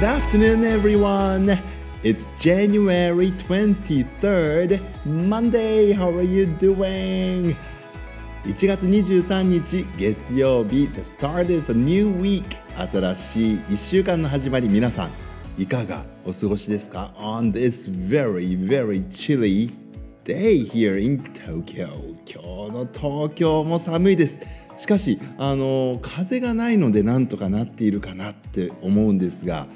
Good afternoon, everyone. It's January 23rd, Monday. How are you doing? 1月23日月曜日 The start of a new week 新しい1週間の始まり皆さんいかがお過ごしですか On this very very chilly day here in Tokyo 今日の東京も寒いですしかしあの風がないのでなんとかなっているかなって思うんですが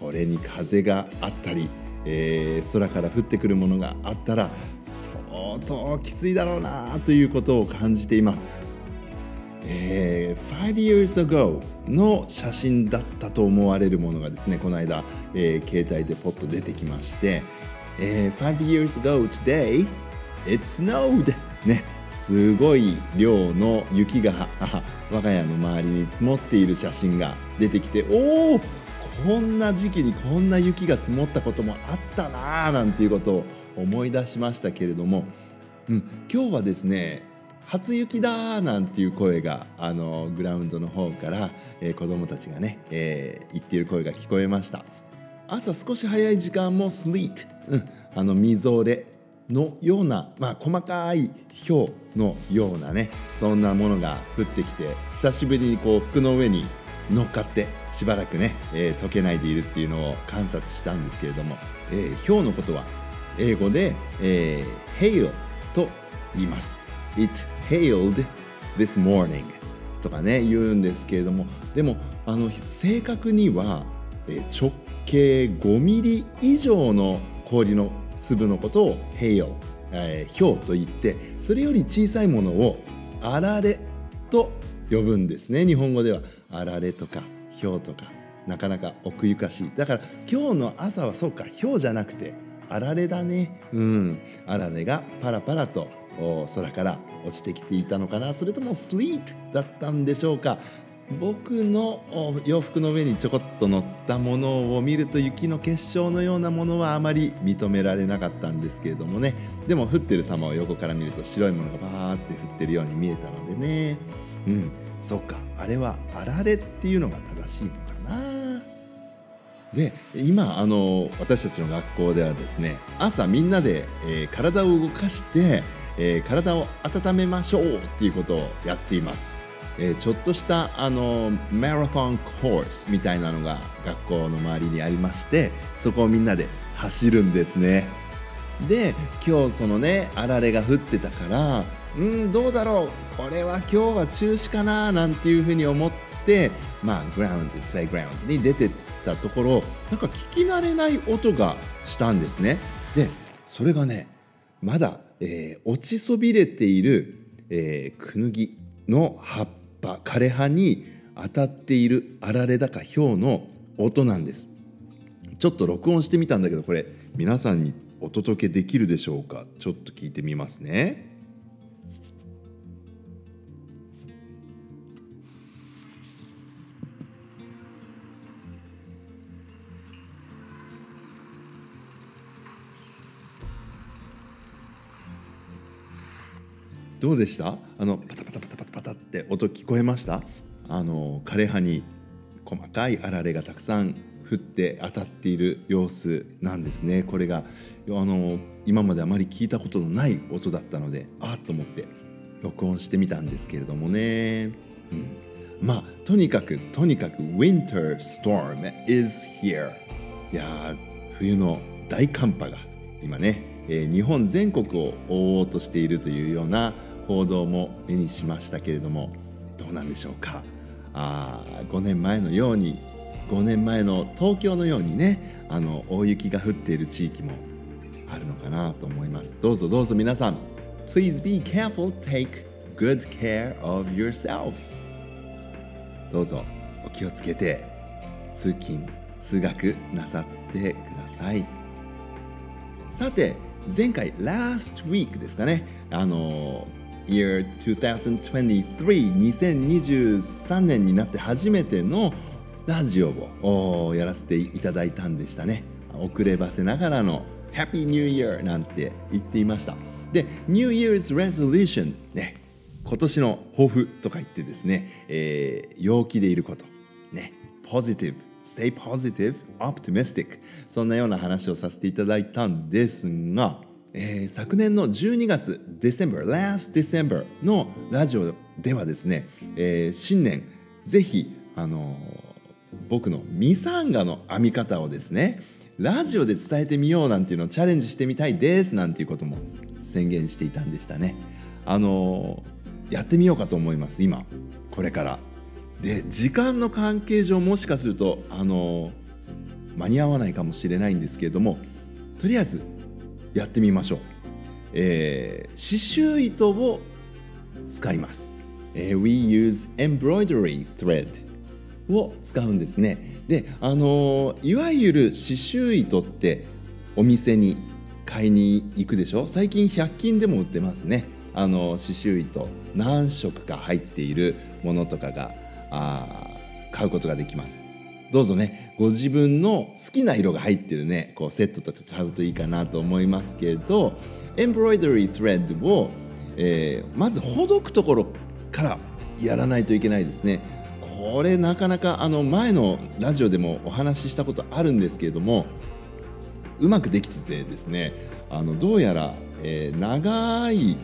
これに風があったり、えー、空から降ってくるものがあったら相当きついだろうなということを感じています。えー、5 years ago の写真だったと思われるものがですねこの間、えー、携帯でポッと出てきまして、えー、5 years ago today it snowed ねすごい量の雪が我が家の周りに積もっている写真が出てきておおこんな時期にこんな雪が積もったこともあったなーなんていうことを思い出しましたけれども、うん、今日はですね初雪だーなんていう声があのグラウンドの方から、えー、子どもたちがね、えー、言っている声が聞こえました。朝少し早い時間もスリート、うん、あのみぞれのような、まあ、細かい氷のようなねそんなものが降ってきて久しぶりにこう服の上に乗っかってしばらくね、えー、溶けないでいるっていうのを観察したんですけれども、えー、氷のことは英語で、えー、hail と言います。It hailed this morning とかね言うんですけれどもでもあの正確には、えー、直径5ミリ以上の氷の粒のことを hail、えー、氷と言ってそれより小さいものをあられと呼ぶんですね日本語では。あられとか氷とかなかなか奥ゆかしい。だから今日の朝はそうか氷じゃなくてあられだね。うん。あられがパラパラと空から落ちてきていたのかな。それともスリートだったんでしょうか。僕の洋服の上にちょこっと乗ったものを見ると雪の結晶のようなものはあまり認められなかったんですけれどもね。でも降ってる様を横から見ると白いものがバーって降ってるように見えたのでね。うん。そっか。あれはあられっていうのが正しいのかな。で今あの私たちの学校ではですね朝みんなで、えー、体を動かして、えー、体を温めましょうっていうことをやっています、えー、ちょっとしたあのマラソンコースみたいなのが学校の周りにありましてそこをみんなで走るんですね。で今日そのねあられが降ってたからうんどうだろう。これは今日は中止かななんていうふうに思ってまあグラウンドプレイグラウンドに出てったところなんか聞き慣れない音がしたんですね。でそれがねまだ、えー、落ちそびれている、えー、クヌギの葉っぱ枯葉に当たっているあられだか氷の音なんです。ちょっと録音してみたんだけどこれ皆さんにお届けできるでしょうか？ちょっと聞いてみますね。どうでした？あのパタパタパタパタパタって音聞こえました？あの枯葉に細かいあられがたくさん降って当たっている様子なんですね。これがあの今まであまり聞いたことのない音だったのであっと思って録音してみたんですけれどもね、うん、まあとにかくとにかく Winter Storm is here いや冬の大寒波が今ね、え、日本全国を覆おうとしているというような報道も目にしましたけれどもどうなんでしょうか。あ5年前のように5年前の東京のようにねあの大雪が降っている地域もあるのかなと思います。どうぞどうぞ皆さん Please be careful take good care of yourselves. どうぞお気をつけて通勤通学なさってください。さて前回 last week ですかね。あの Year 2023,2023年になって初めてのラジオをやらせていただいたんでしたね。遅ればせながらの Happy New Year なんて言っていました。で、New Year's Resolution ね、今年の抱負とか言ってですね、えー、陽気でいること、ね、ポジティブ stay positive, optimistic そんなような話をさせていただいたんですが、えー、昨年の12月 December last December のラジオではですね、えー、新年ぜひあのー、僕のミサンガの編み方をですねラジオで伝えてみようなんていうのをチャレンジしてみたいですなんていうことも宣言していたんでしたね。あのやってみようかと思います今。これから。で時間の関係上もしかするとあの間に合わないかもしれないんですけれどもとりあえずやってみましょう、えー、刺繍糸を使います、えー、We use embroidery thread を使うんですね。であのいわゆる刺繍糸ってお店に買いに行くでしょ？最近100均でも売ってますね。あの刺繍糸。何色か入っているものとかがあ買うことができます。どうぞねご自分の好きな色が入ってるねこうセットとか買うといいかなと思いますけどエンブロイドリースレッドを、えー、まずほどくところからやらないといけないですね。これなかなかあの前のラジオでもお話ししたことあるんですけれどもうまくできててですねあのどうやら、えー、長い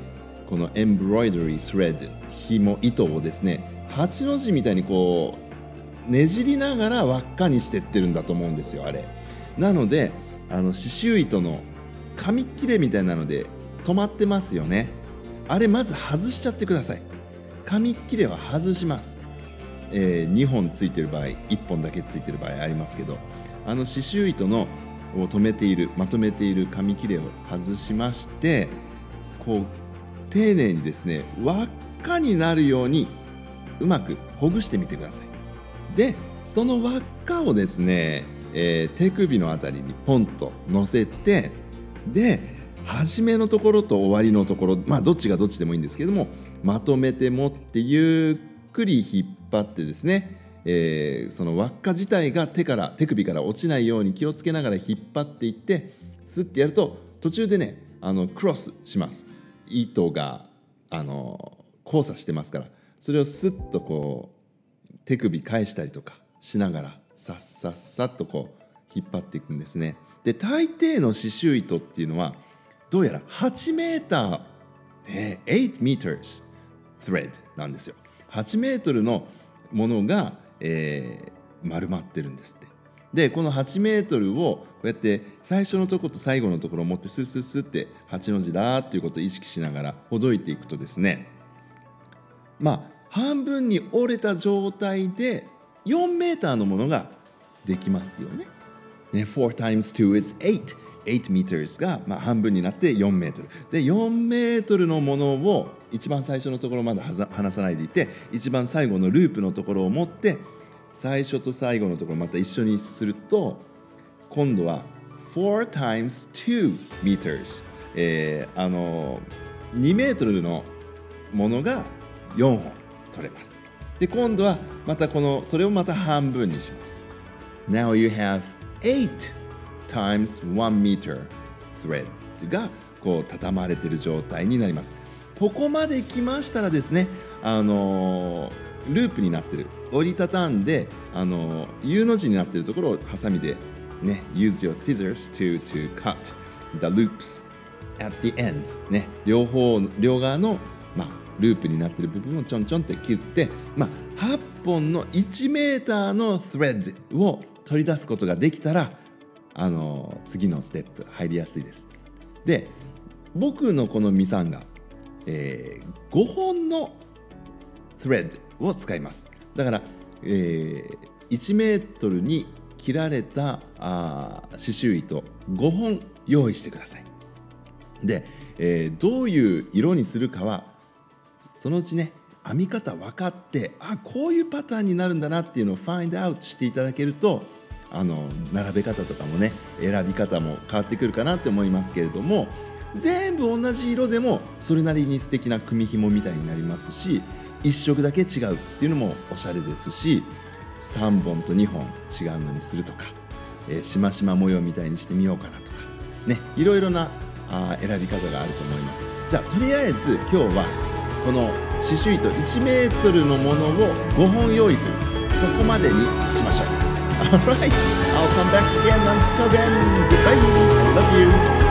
このエンブロイドリースレッド紐糸をですね8の字みたいにこうねじりながら輪っかにしてってるんだと思うんですよあれ。なのであの刺繍糸の紙切れみたいなので止まってますよね。あれまず外しちゃってください。紙切れは外します、えー、2本ついてる場合1本だけついてる場合ありますけどあの刺繍糸のを止めているまとめている紙切れを外しましてこう丁寧にですね輪っかになるようにうまくほぐしてみてください。でその輪っかをですね、えー、手首のあたりにポンと乗せてで初めのところと終わりのところまあどっちがどっちでもいいんですけどもまとめて持ってゆっくり引っ張ってですねえー、その輪っか自体が手から手首から落ちないように気をつけながら引っ張っていってスッてやると途中でねあのクロスします。糸があの交差してますからそれをスッとこう手首返したりとかしながらさっさっさっとこう引っ張っていくんですね。で大抵の刺繍糸っていうのはどうやら8メーター、ね、8 meters thread なんですよ。8メートルのものが、えー、丸まってるんですって。でこの8メートルをこうやって最初のとこと最後のところを持ってスッスッスッって8の字だっていうことを意識しながらほどいていくとですねまあ半分に折れた状態で4メーターのものができますよね。ね 4x2 is 8。8m が、まあ、半分になって4メートル。で、4メートルのものを一番最初のところまで離さないでいて、一番最後のループのところを持って、最初と最後のところまた一緒にすると、今度は4 times 2 meters。えー、あの2メートルのものが4本。取れますで今度はまたこのそれをまた半分にします Now you have 8 times 1 meter thread がこう畳まれている状態になりますここまで来ましたらですねあのー、ループになってる折りたたんで、あの、U の字になってるところをハサミでね use your scissors to, to cut the loops at the ends ね両方両側のまあループになってる部分をちょんちょんって切って、まあ、8本の1メーターのスレッドを取り出すことができたらあの次のステップ入りやすいです。で僕のこのミサンが、えー、5本のスレッドを使います。だから、えー、1メートルに切られたあ刺繍糸5本用意してください。で、えー、どういう色にするかはそのうちね編み方分かってあこういうパターンになるんだなっていうのをファインドアウトしていただけるとあの並べ方とかもね選び方も変わってくるかなって思いますけれども全部同じ色でもそれなりに素敵な組紐みたいになりますし1色だけ違うっていうのもおしゃれですし3本と2本違うのにするとか、えー、しましま模様みたいにしてみようかなとかねいろいろなあ選び方があると思いますじゃあとりあえず今日はこの刺繍糸1メートルのものを5本用意するそこまでにしましょう Alright, I'll come back again until then. Goodbye. I love you.